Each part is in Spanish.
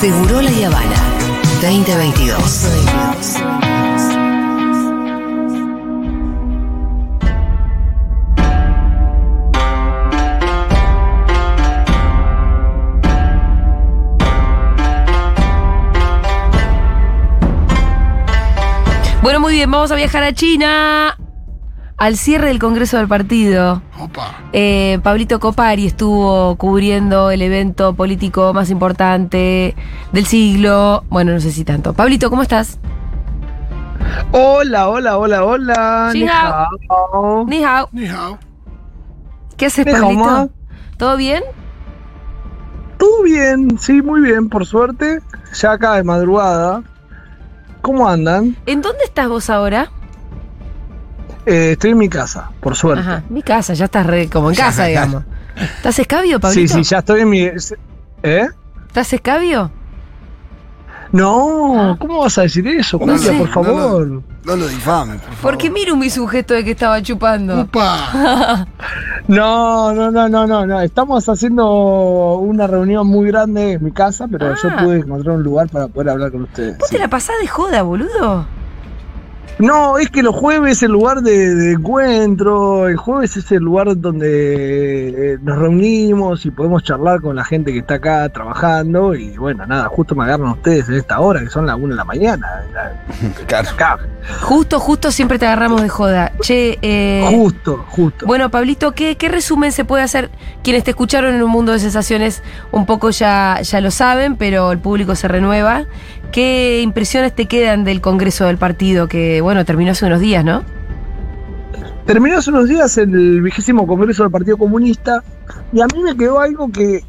Seguro La Habana 2022. Bueno, muy bien, vamos a viajar a China. Al cierre del Congreso del Partido. Opa. Eh, Pablito Copari estuvo cubriendo el evento político más importante del siglo. Bueno, no sé si tanto. Pablito, ¿cómo estás? Hola, hola, hola, hola. Ni hao. Ni hao. Ni hao. ¿Qué haces, Pablito? ¿Todo bien? Todo bien, sí, muy bien, por suerte. Ya acá de madrugada. ¿Cómo andan? ¿En dónde estás vos ahora? Eh, estoy en mi casa, por suerte. Ajá, mi casa, ya estás re- como en casa, digamos. ¿Estás escabio, sí, Pablito? sí, ya estoy en mi. ¿Eh? ¿Estás escabio? No, ¿cómo vas a decir eso, No Julia, sé. por favor? No lo difames, por favor. Porque Miru mi sujeto de que estaba chupando. Upa. No, no, no, no, no, no. Estamos haciendo una reunión muy grande en mi casa, pero yo Ah. pude encontrar un lugar para poder hablar con ustedes. ¿Vos sí. te la pasás de joda, boludo? No, es que los jueves es el lugar de, de encuentro, el jueves es el lugar donde eh, nos reunimos y podemos charlar con la gente que está acá trabajando y bueno, nada, justo me agarran ustedes en esta hora, que son las 1 de la mañana. Claro. Acá, Justo, justo siempre te agarramos de joda. Che, eh, justo, justo. Bueno, Pablito, ¿qué, qué resumen se puede hacer? Quienes te escucharon en un mundo de sensaciones un poco ya, ya lo saben, pero el público se renueva. ¿Qué impresiones te quedan del Congreso del Partido que, bueno, terminó hace unos días, no? Terminó hace unos días el vigésimo Congreso del Partido Comunista y a mí me quedó algo que,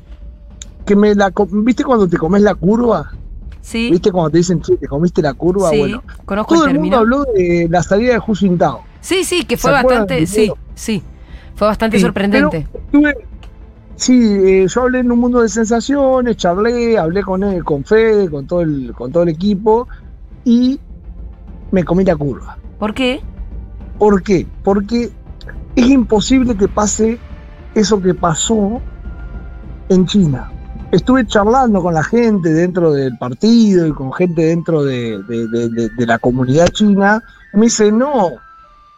que me la... ¿Viste cuando te comes la curva? Sí, ¿Viste cuando te dicen, che, te comiste la curva? sí, Bueno, conozco todo el el mundo habló de la salida de Hu Jintao. Sí, sí, que fue ¿Se acuerdan bastante, sí, sí, fue bastante Sí, sorprendente. pero tuve- sí, eh, yo hablé en un mundo de sensaciones, charlé, hablé con él, con Fede, con todo el, con todo el equipo y me comí la curva. ¿Por qué? ¿Por qué? Porque es imposible que pase eso que pasó en China. Estuve charlando con la gente dentro del partido y con gente dentro de, de- de- de- de la comunidad china. Y me dice, no,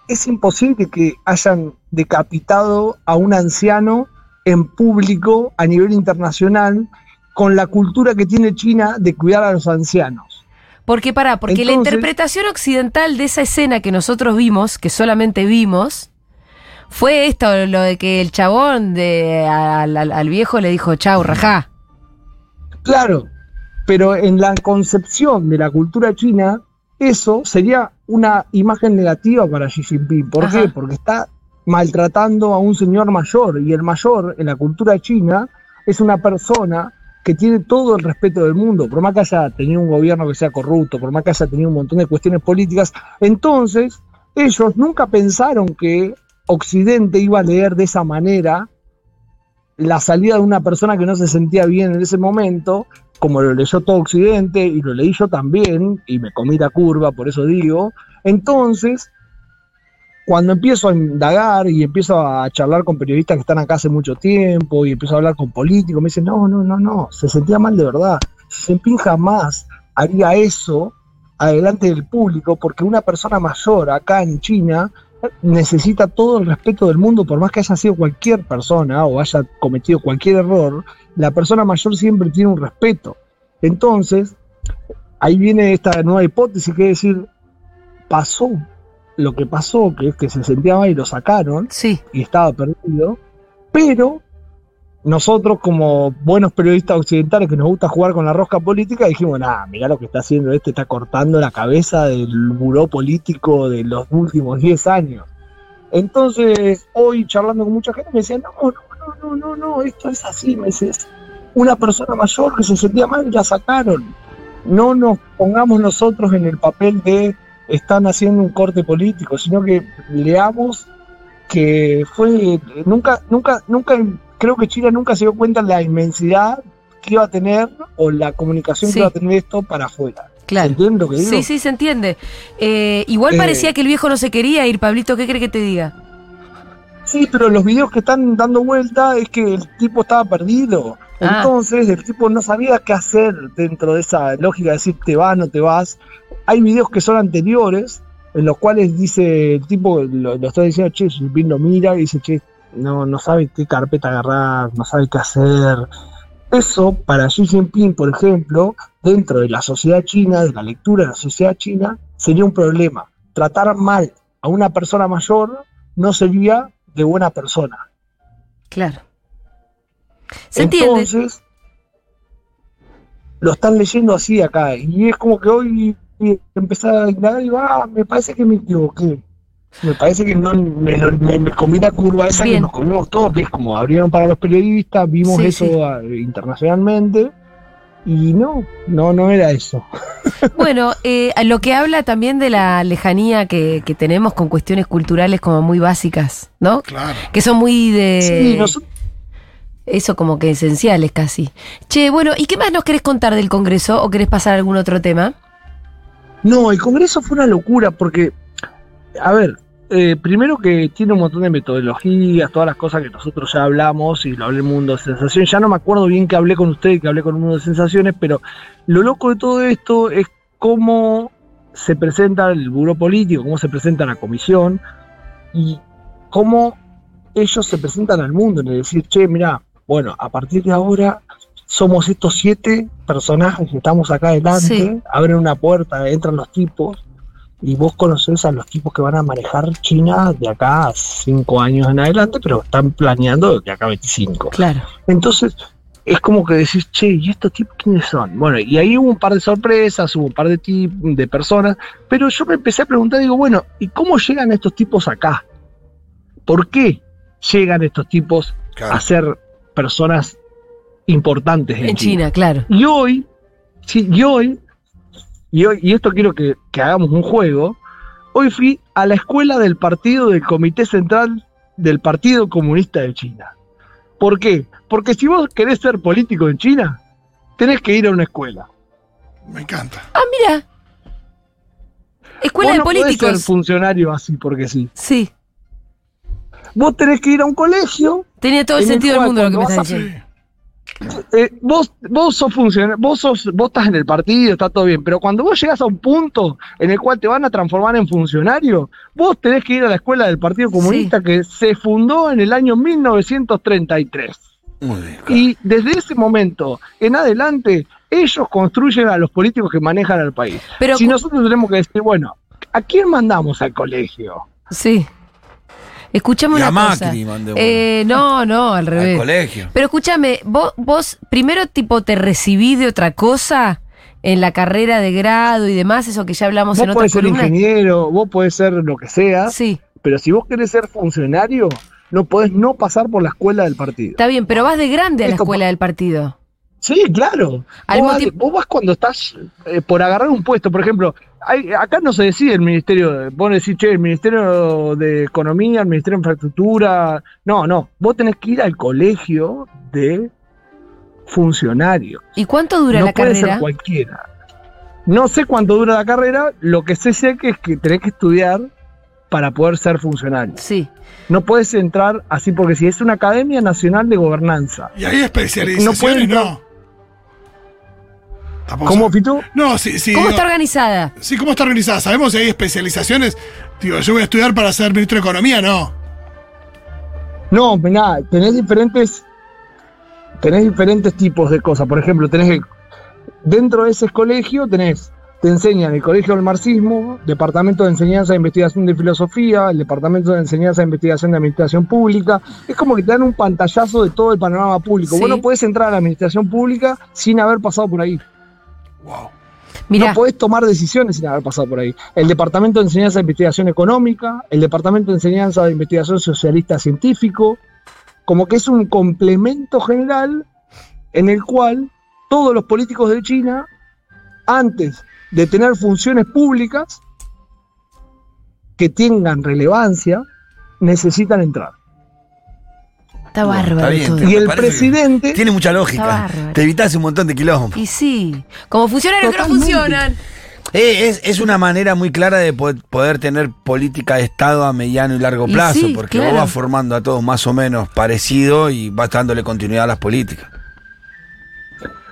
es imposible que hayan decapitado a un anciano en público a nivel internacional con la cultura que tiene China de cuidar a los ancianos. Porque pará, porque la interpretación occidental de esa escena que nosotros vimos, que solamente vimos, fue esto, lo de que el chabón de, al, al- al viejo le dijo, chau, rajá. Claro, pero en la concepción de la cultura china, eso sería una imagen negativa para Xi Jinping. ¿Por Ajá. qué? Porque está maltratando a un señor mayor y el mayor en la cultura china es una persona que tiene todo el respeto del mundo, por más que haya tenido un gobierno que sea corrupto, por más que haya tenido un montón de cuestiones políticas. Entonces, ellos nunca pensaron que Occidente iba a leer de esa manera la salida de una persona que no se sentía bien en ese momento, como lo leyó todo Occidente y lo leí yo también, y me comí la curva, por eso digo. Entonces, cuando empiezo a indagar y empiezo a charlar con periodistas que están acá hace mucho tiempo y empiezo a hablar con políticos, me dicen, no, no, no, no, se sentía mal de verdad. Xi Jinping jamás haría eso adelante del público porque una persona mayor acá en China necesita todo el respeto del mundo, por más que haya sido cualquier persona o haya cometido cualquier error, la persona mayor siempre tiene un respeto. Entonces, ahí viene esta nueva hipótesis que es decir, pasó lo que pasó, que es que se sentía mal y lo sacaron Sí, y estaba perdido, pero nosotros como buenos periodistas occidentales que nos gusta jugar con la rosca política, dijimos, nah, mirá lo que está haciendo este, está cortando la cabeza del buró político de los últimos 10 años. Entonces, hoy charlando con mucha gente me decían, no, no, no, no, no, no, esto es así, me dice, es una persona mayor que se sentía mal y la sacaron. No nos pongamos nosotros en el papel de están haciendo un corte político, sino que leamos que fue nunca nunca nunca creo que China nunca se dio cuenta de la inmensidad que iba a tener o la comunicación Sí. que iba a tener esto para afuera. claro. ¿Entiendes lo que digo? Sí, sí, se entiende. Eh, igual Eh. parecía que el viejo no se quería ir, Pablito, ¿qué cree que te diga? Sí, pero los videos que están dando vuelta es que el tipo estaba perdido. Ah. Entonces el tipo no sabía qué hacer dentro de esa lógica de decir te vas, no te vas. Hay videos que son anteriores en los cuales dice el tipo, lo, lo está diciendo, che, Xi Jinping lo mira y dice, che, no, no sabe qué carpeta agarrar, no sabe qué hacer. Eso para Xi Jinping, por ejemplo, dentro de la sociedad china, de la lectura de la sociedad china, sería un problema. Tratar mal a una persona mayor no sería de buena persona. Claro. ¿Se entiende? Entonces, lo están leyendo así acá. Y es como que hoy empezar a indagar y digo, ah, me parece que me equivoqué. Me parece que no me, me, me comí la curva esa Bien. que nos comimos todos, que es como abrieron para los periodistas, vimos Sí, eso sí. ah, internacionalmente. Y no, no, no era eso. Bueno, eh, lo que habla también de la lejanía que, que tenemos con cuestiones culturales como muy básicas, ¿no? Claro. Que son muy de... Sí, nosotros, Eso como que esenciales casi. Che, bueno, ¿y qué más nos querés contar del Congreso o querés pasar a algún otro tema? No, el Congreso fue una locura porque, a ver, eh, primero que tiene un montón de metodologías, todas las cosas que nosotros ya hablamos y lo hablé en Mundo de Sensaciones. Ya no me acuerdo bien que hablé con usted y que hablé con Mundo de Sensaciones, pero lo loco de todo esto es cómo se presenta el buró político, cómo se presenta la comisión y cómo ellos se presentan al mundo, en el decir, che, mira, bueno, a partir de ahora somos estos siete personajes que estamos acá adelante, Sí. abren una puerta, entran los tipos, y vos conocés a los tipos que van a manejar China de acá a cinco años en adelante, pero están planeando de acá a 25. Claro. Entonces, es como que decís, che, ¿y estos tipos quiénes son? Bueno, y ahí hubo un par de sorpresas, hubo un par de, tip- de personas, pero yo me empecé a preguntar, digo, bueno, ¿y cómo llegan estos tipos acá? ¿Por qué llegan estos tipos Claro. a ser personas importantes en, En China, claro. Y hoy, sí, y hoy, y hoy, y esto quiero que, que hagamos un juego, hoy fui a la escuela del partido del Comité Central del Partido Comunista de China. ¿Por qué? Porque si vos querés ser político en China, tenés que ir a una escuela. Me encanta. Ah, mira. Escuela Vos de no podés ser políticos. funcionario así porque sí. Sí. Vos tenés que ir a un colegio Tenía todo el En el sentido del mundo lo que me estás diciendo. Eh, vos, vos sos funcionario, vos sos, vos estás en el partido, está todo bien, pero cuando vos llegas a un punto en el cual te van a transformar en funcionario, vos tenés que ir a la escuela del Partido Comunista que se fundó en el año 1933. Muy bien. Y desde ese momento en adelante, ellos construyen a los políticos que manejan al país. Pero si nosotros tenemos que decir, bueno, ¿a quién mandamos al colegio? Sí. Escuchame una cosa. Macri mandé uno. Eh, no, no, al Al revés. colegio. Pero escúchame, vos, vos primero tipo te recibí de otra cosa en la carrera de grado y demás, eso que ya hablamos Vos en otra podés ser columna. ingeniero, vos podés ser lo que sea, Sí, pero si vos querés ser funcionario, no podés no pasar por la escuela del partido. está bien, pero vas de grande a la Esto- escuela del partido. Sí, claro. Al Vos, vas- vos vas cuando estás eh, por agarrar un puesto, por ejemplo, hay- acá no se decide el ministerio, de- vos decís, che, el ministerio de Economía, el ministerio de Infraestructura, no, no, vos tenés que ir al colegio de funcionarios. ¿Y cuánto dura no la puede carrera? ser cualquiera. No sé cuánto dura la carrera, lo que sé sé que es que tenés que estudiar para poder ser funcionario. Sí. No puedes entrar así porque si es una Academia Nacional de Gobernanza. Y hay especializaciones, pueden- no. Tampoco ¿Cómo. Fito? No, sí, sí. ¿Cómo digo- está organizada? Sí, ¿cómo está organizada? ¿Sabemos si hay especializaciones? Digo, yo voy a estudiar para ser ministro de Economía, no. No, nada, tenés diferentes, tenés diferentes tipos de cosas. Por ejemplo, tenés dentro de ese colegio tenés, te enseñan el colegio del marxismo, departamento de enseñanza e investigación de filosofía, el departamento de enseñanza e investigación de administración pública. Es como que te dan un pantallazo de todo el panorama público. Sí. Vos no podés entrar a la administración pública sin haber pasado por ahí. Wow. No podés tomar decisiones sin haber pasado por ahí. El Departamento de Enseñanza de Investigación Económica, el Departamento de Enseñanza de Investigación Socialista Científico, como que es un complemento general en el cual todos los políticos de China, antes de tener funciones públicas que tengan relevancia, necesitan entrar. Está bárbaro Está bien, todo. Pero y el presidente... Tiene mucha lógica. Te evitas un montón de kilómetros. Y sí, como funcionarios que no funcionan. Eh, es, es una manera muy clara de po- poder tener política de Estado a mediano y largo Y plazo, sí, porque claro. vos vas formando a todos más o menos parecido y vas dándole continuidad a las políticas.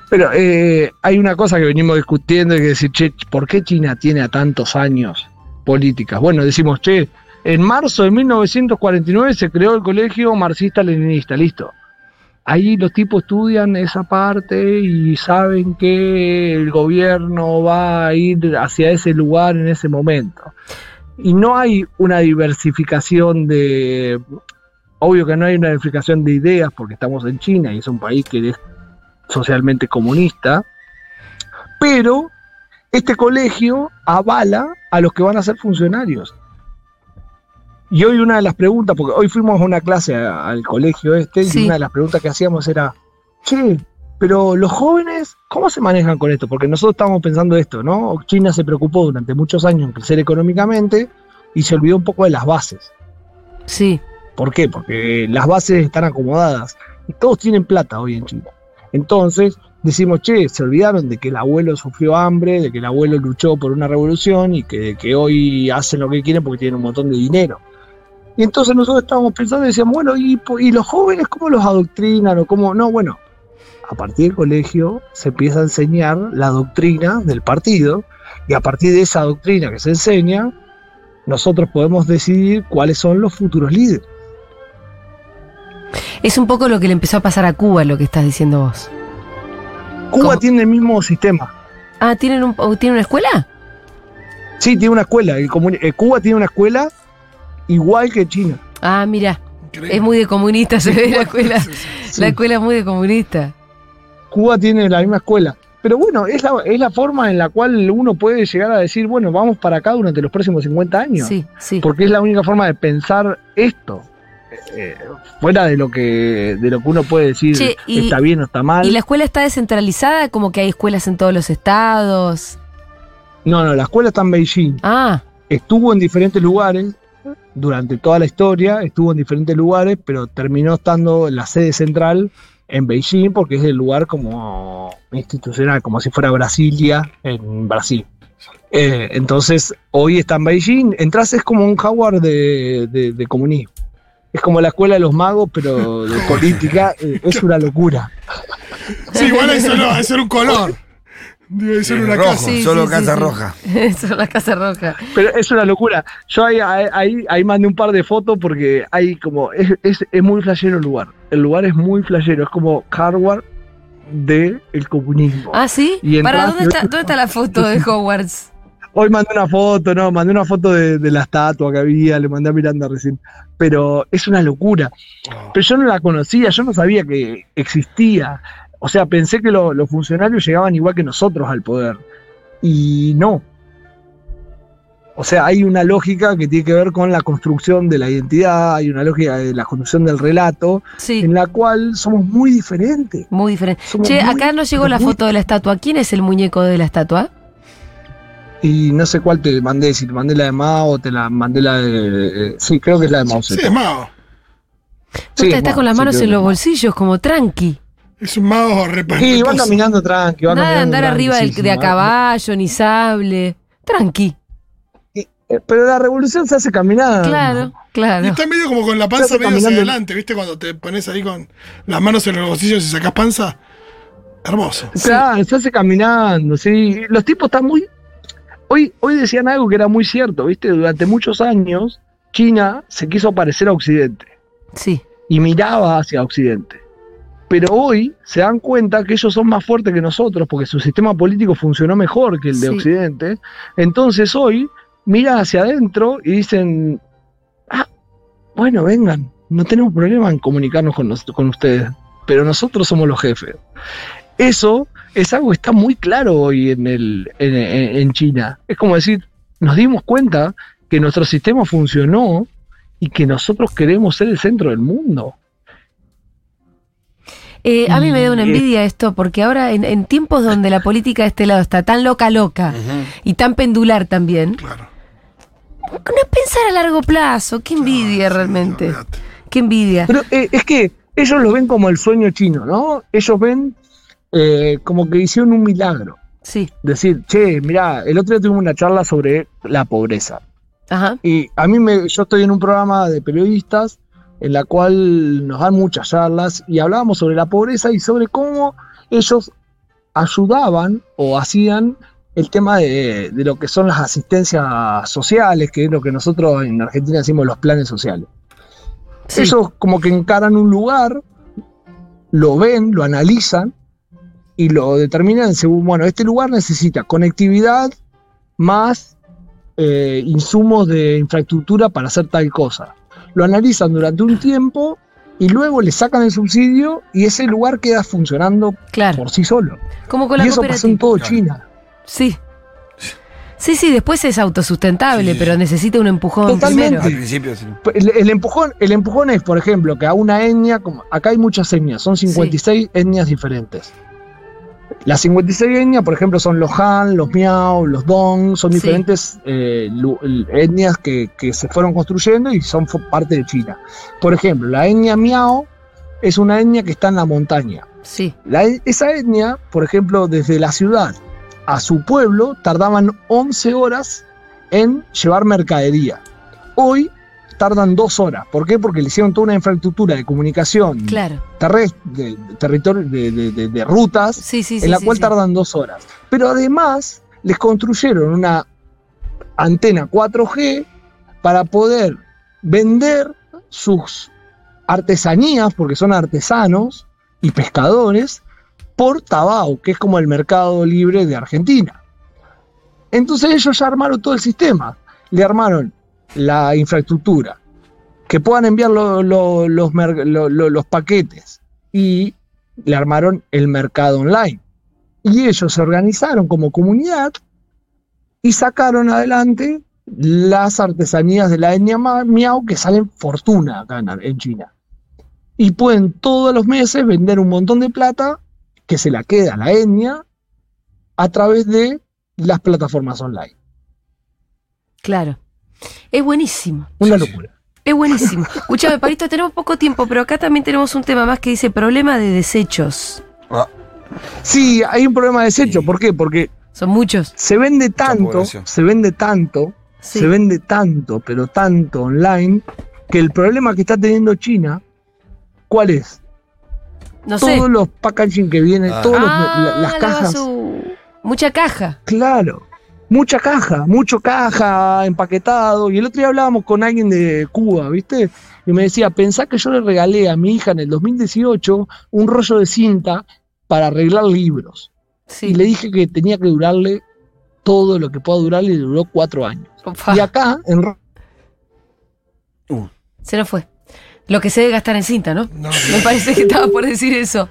Pero eh, hay una cosa que venimos discutiendo y que decir, che, ¿por qué China tiene a tantos años políticas? Bueno, decimos, che, en marzo de 1949 se creó el colegio marxista-leninista, listo. Ahí los tipos estudian esa parte y saben que el gobierno va a ir hacia ese lugar en ese momento. Y no hay una diversificación de... Obvio que no hay una diversificación de ideas porque estamos en China y es un país que es socialmente comunista, pero este colegio avala a los que van a ser funcionarios. Y hoy una de las preguntas, porque hoy fuimos a una clase a- al colegio este, Sí. y una de las preguntas que hacíamos era, che, pero los jóvenes, ¿cómo se manejan con esto? Porque nosotros estábamos pensando esto, ¿no? China se preocupó durante muchos años en crecer económicamente y se olvidó un poco de las bases. Sí. ¿Por qué? Porque las bases están acomodadas y todos tienen plata hoy en China. Entonces decimos, che, se olvidaron de que el abuelo sufrió hambre, de que el abuelo luchó por una revolución y que, que hoy hacen lo que quieren porque tienen un montón de dinero. Y entonces nosotros estábamos pensando y decíamos, bueno, ¿y, los jóvenes cómo los adoctrinan o cómo? No, bueno, a partir del colegio se empieza a enseñar la doctrina del partido y a partir de esa doctrina que se enseña, nosotros podemos decidir cuáles son los futuros líderes. Es un poco lo que le empezó a pasar a Cuba, lo que estás diciendo vos. Cuba ¿Cómo? tiene el mismo sistema. Ah, ¿tienen, un, o ¿tienen una escuela? Sí, tiene una escuela. El eh, Cuba tiene una escuela igual que China. Ah, mira. Increíble. Es muy de comunista, se ve la escuela. Sí, sí, sí. La escuela es muy de comunista. Cuba tiene la misma escuela. Pero bueno, es la, es la forma en la cual uno puede llegar a decir, bueno, vamos para acá durante los próximos 50 años. Sí, sí. Porque es la única forma de pensar esto. Eh, fuera de lo que de lo que uno puede decir Che, y- está bien o está mal. ¿Y la escuela está descentralizada? Como que hay escuelas en todos los estados. No, no, la escuela está en Beijing. Ah, Estuvo en diferentes lugares durante toda la historia, estuvo en diferentes lugares, pero terminó estando la sede central en Beijing porque es el lugar como institucional, como si fuera Brasilia en Brasil. Eh, entonces, hoy está en Beijing. Entras es como un Howard de, de- de comunismo. Es como la escuela de los magos, pero de política. eh, es una locura. Sí, igual eso no, eso era un color. Debe ser una rojo, casa. Sí, solo sí, sí, Casa sí. Roja. eso es la Casa Roja. Pero es una locura. Yo ahí, ahí, ahí mandé un par de fotos porque hay como. Es, es, es muy flashero el lugar. El lugar es muy flashero. Es como Harvard del el comunismo. Ah, ¿sí? Y ¿Para entras- dónde está, dónde está la foto de Hogwarts? Hoy mandé una foto, no, mandé una foto de, de la estatua que había, le mandé a Miranda recién. Pero es una locura. Pero yo no la conocía, yo no sabía que existía. O sea, pensé que lo- los funcionarios llegaban igual que nosotros al poder. Y no. O sea, hay una lógica que tiene que ver con la construcción de la identidad, hay una lógica de la construcción del relato, Sí, en la cual somos muy diferentes. muy diferente. Somos Che, muy- acá no llegó la muy- foto de la estatua. ¿Quién es el muñeco de la estatua? Y no sé cuál te mandé, si te mandé la de Mao o te la mandé la de... eh, sí, creo que es la de Mao Sí, es mago. No Sí, está, está Mao, con las manos en los Mao. bolsillos, como tranqui. Es un mago repa- Sí, va caminando tranqui, va Nada de andar tranqui, arriba sí, del- sí, de a caballo, ni sable. Tranqui. Eh, Pero la revolución se hace caminando. Claro, Y claro. está medio como con la panza medio hacia caminando- adelante, ¿viste? Cuando te pones ahí con las manos en los bolsillos y sacas panza. Hermoso. Claro, se hace caminando, sí. Los tipos están muy. Hoy, hoy decían algo que era muy cierto, ¿viste? Durante muchos años, China se quiso parecer a Occidente Sí. y miraba hacia Occidente. Pero hoy se dan cuenta que ellos son más fuertes que nosotros porque su sistema político funcionó mejor que el de Sí. Occidente. Entonces hoy miran hacia adentro y dicen, ah, bueno, vengan, no tenemos problema en comunicarnos con, nos- con ustedes, pero nosotros somos los jefes. Eso es algo que está muy claro hoy en, el, en, en- en China. Es como decir, nos dimos cuenta que nuestro sistema funcionó y que nosotros queremos ser el centro del mundo. Eh, a mí me da una Y- envidia esto, porque ahora en, en tiempos donde la política de este lado está tan loca, loca y tan pendular también, Claro. no pensar a largo plazo. Qué envidia sí, realmente. Qué envidia. Pero eh, es que ellos lo ven como el sueño chino, ¿no? Ellos ven eh, como que hicieron un milagro. Sí. Decir, che, mirá, el otro día tuvimos una charla sobre la pobreza. Ajá. Y a mí me, yo estoy en un programa de periodistas en la cual nos dan muchas charlas y hablábamos sobre la pobreza y sobre cómo ellos ayudaban o hacían el tema de, de lo que son las asistencias sociales, que es lo que nosotros en Argentina decimos los planes sociales. Sí. Ellos como que encaran un lugar, lo ven, lo analizan y lo determinan según, bueno, este lugar necesita conectividad más eh, insumos de infraestructura para hacer tal cosa. Lo analizan durante un tiempo y luego le sacan el subsidio y ese lugar queda funcionando Claro. por sí solo. Como con la Y eso pasó en todo. China. Sí. Sí, sí, después es autosustentable, Sí, sí, pero necesita un empujón Totalmente. primero. Al principio sí. El, el empujón, el empujón es, por ejemplo, que a una etnia, como acá hay muchas etnias, son 56 etnias diferentes. Las 56 etnias, por ejemplo, son los Han, los Miao, los Dong, son Sí. diferentes eh, etnias que, que se fueron construyendo y son parte de China. Por ejemplo, la etnia Miao es una etnia que está en la montaña. Sí. La- esa etnia, por ejemplo, desde la ciudad a su pueblo, tardaban 11 horas en llevar mercadería. Hoy tardan dos horas. ¿Por qué? Porque le hicieron toda una infraestructura de comunicación Claro. terrestre, de, territorio, de, de- de- rutas, Sí, sí, sí. en la cual tardan dos horas. Pero además les construyeron una antena 4G para poder vender sus artesanías, porque son artesanos y pescadores, por Tabao, que es como el mercado libre de Argentina. Entonces ellos ya armaron todo el sistema. Le armaron la infraestructura, que puedan enviar lo- lo- los, los paquetes y le armaron el mercado online. Y ellos se organizaron como comunidad y sacaron adelante las artesanías de la etnia Miao que salen fortuna acá en China. Y pueden todos los meses vender un montón de plata que se la queda a la etnia a través de las plataformas online. Claro. Es buenísimo. Una locura. Es buenísimo. Escúchame, Parito, tenemos poco tiempo, pero acá también tenemos un tema más que dice problema de desechos. Ah, Sí, hay un problema de desecho. Sí. ¿Por qué? Porque Son muchos. se vende tanto, se vende tanto, Sí. se vende tanto, pero tanto online, que el problema que está teniendo China, ¿cuál es? No sé. Todos los packaging que vienen, Ah. todas Ah, las la cajas. Mucha caja. Claro, mucha caja, mucho caja, empaquetado. Y el otro día hablábamos con alguien de Cuba, ¿viste? Y me decía, pensá que yo le regalé a mi hija en el 2018 un rollo de cinta para arreglar libros. Sí. Y le dije que tenía que durarle todo lo que pueda durarle y duró cuatro años. Opa, Y acá, en uh, Se nos fue. Lo que se debe gastar en cinta, ¿no? No, Me parece que estaba por decir eso.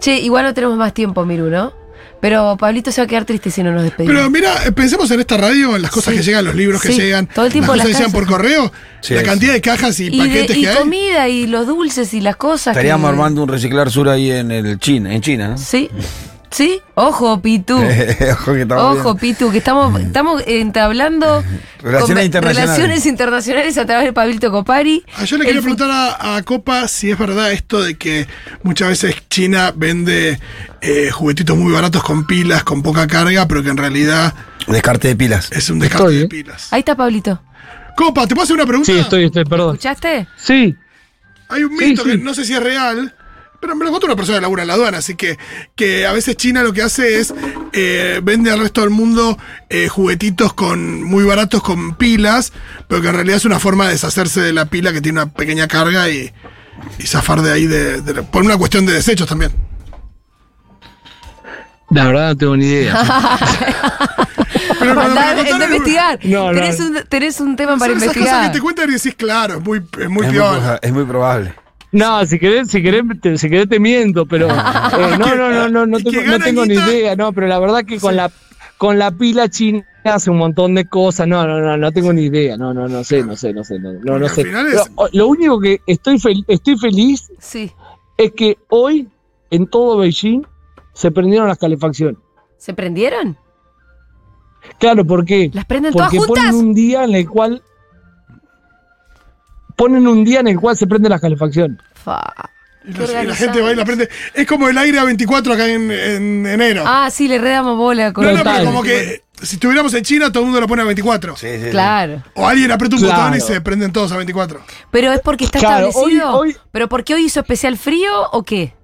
Che, igual no tenemos más tiempo, Miru, ¿no? Pero Pablito se va a quedar triste si no nos despedimos. Pero mira, pensemos en esta radio, en las cosas Sí. que llegan, los libros que Sí, llegan, todo el tiempo las las cosas que llegan por correo, Sí, la sí. cantidad de cajas y, y, de- paquetes y que hay. comida y los dulces y las cosas. estaríamos que- armando un reciclar sur ahí en el China, en China, ¿no? Sí. ¿Sí? Ojo, Pitu. Ojo que estamos Ojo, bien. Pitu, que estamos, estamos entablando Relaciones internacionales. relaciones internacionales a través de Pablito Copari. Ah, yo le fu- preguntar a, a Copa si es verdad esto de que muchas veces China vende eh, juguetitos muy baratos con pilas, con poca carga, pero que en realidad Descarte de pilas. es un descarte Estoy, de ¿eh? pilas. Ahí está Pablito. Copa, ¿te puedo hacer una pregunta? Sí, estoy, estoy, perdón. ¿Escuchaste? Sí, Hay un Sí, mito que no sé si es real, pero me lo contó una persona que labura en la aduana, así que, que a veces China lo que hace es eh, vende al resto del mundo eh, juguetitos con muy baratos con pilas, pero que en realidad es una forma de deshacerse de la pila que tiene una pequeña carga y, y zafar de ahí de, de- por una cuestión de desechos también. la verdad no tengo ni idea. Pero me contaron, investigar. No, no, tenés. Un, tenés un tema para esas cosas investigar. que te cuentan y decís, claro, es muy, es muy es, muy, piola. proba- es muy probable. No, si querés, si querés, te, si querés te miento, pero eh, no, no, no, no, no tengo, no tengo ni idea, no, pero la verdad que con la con la pila china hace un montón de cosas, no, no, no, no tengo ni idea, no, no, no sé, no sé, no sé, no, no, no sé. lo único que estoy fel- estoy feliz Sí. es que hoy en todo Beijing se prendieron las calefacciones. ¿Se prendieron? Claro, ¿por qué? ¿Las prenden todas Porque juntas? ponen un día en el cual ponen un día en el cual se prenden las calefacciones. Fa. Y, Qué los- y la gente va y la prende. Es como el aire a 24 acá en, en enero. Ah, sí, le redamos bola con no, no, pero como que si estuviéramos en China, todo el mundo lo pone a 24. Sí, sí, sí. Claro. O alguien aprieta un Claro. botón y se prenden todos a 24. Pero es porque está Claro, establecido. hoy- hoy- ¿Pero porque hoy hizo especial frío o qué?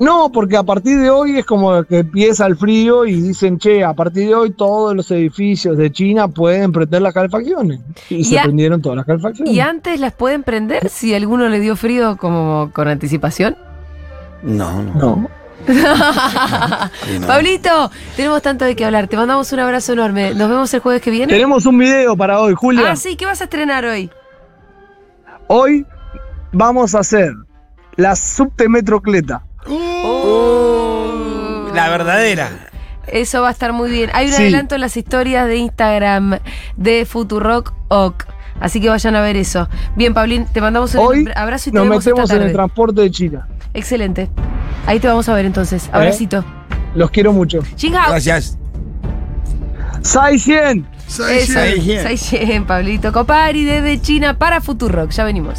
No, porque a partir de hoy es como que empieza el frío y dicen, che, a partir de hoy todos los edificios de China pueden prender las calefacciones. Y, se a- prendieron todas las calefacciones. ¿Y antes las pueden prender si alguno le dio frío como con anticipación? No, no. No. sí, no. Pablito, tenemos tanto de qué hablar. Te mandamos un abrazo enorme. Nos vemos el jueves que viene. Tenemos un video para hoy, Julia. Ah, sí, ¿qué vas a estrenar hoy? Hoy vamos a hacer la subte Oh. La verdadera. Eso va a estar muy bien. Hay un Sí. adelanto en las historias de Instagram de Futurock OK. Así que vayan a ver eso. Bien, Paulín, te mandamos un Hoy abrazo y te nos vemos esta metemos en el transporte de China. Excelente. Ahí te vamos a ver entonces. Abracito. Los quiero mucho. Jing Hao. Gracias. Sai Xian. Sai Eso. Xian. Sai Xian. Sai Xian, Pablito Copari desde China para Futurock. Ya venimos.